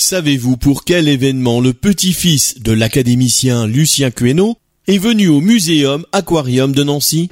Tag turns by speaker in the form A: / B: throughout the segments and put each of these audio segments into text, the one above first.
A: Savez-vous pour quel événement le petit-fils de l'académicien Lucien Queneau est venu au Muséum Aquarium de Nancy?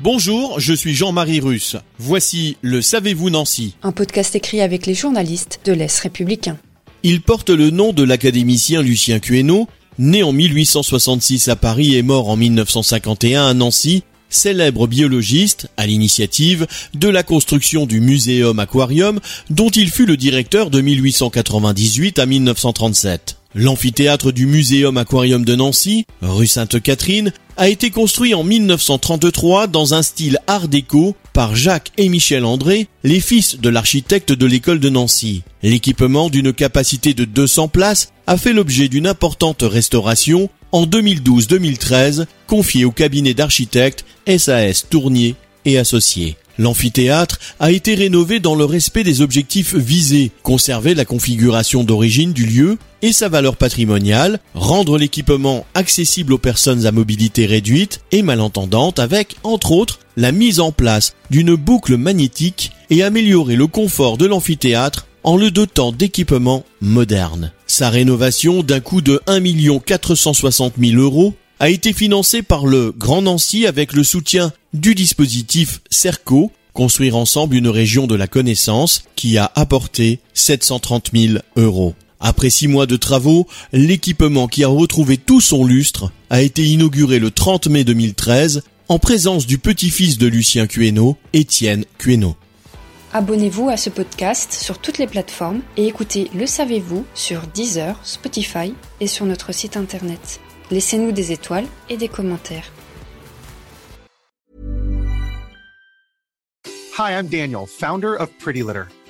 A: Bonjour, je suis Jean-Marie Russe. Voici le Savez-vous Nancy
B: Un podcast écrit avec les journalistes de l'Est républicain.
A: Il porte le nom de l'académicien Lucien Queneau, né en 1866 à Paris et mort en 1951 à Nancy, célèbre biologiste à l'initiative de la construction du Muséum Aquarium dont il fut le directeur de 1898 à 1937. L'amphithéâtre du Muséum Aquarium de Nancy, rue Sainte-Catherine, a été construit en 1933 dans un style art déco par Jacques et Michel André, les fils de l'architecte de l'école de Nancy. L'équipement d'une capacité de 200 places a fait l'objet d'une importante restauration en 2012-2013 confiée au cabinet d'architectes SAS Tournier et Associés. L'amphithéâtre a été rénové dans le respect des objectifs visés, conserver la configuration d'origine du lieu et sa valeur patrimoniale, rendre l'équipement accessible aux personnes à mobilité réduite et malentendantes avec, entre autres, la mise en place d'une boucle magnétique et améliorer le confort de l'amphithéâtre en le dotant d'équipements modernes. Sa rénovation d'un coût de 1 460 000 euros a été financée par le Grand Nancy avec le soutien du dispositif CERCO, construire ensemble une région de la connaissance, qui a apporté 730 000 euros. Après six mois de travaux, l'équipement qui a retrouvé tout son lustre a été inauguré le 30 mai 2013 en présence du petit-fils de Lucien Queneau, Étienne Queneau.
B: Abonnez-vous à ce podcast sur toutes les plateformes et écoutez Le Savez-vous sur Deezer, Spotify et sur notre site internet. Laissez-nous des étoiles et des commentaires.
C: Hi, I'm Daniel, founder of Pretty Litter.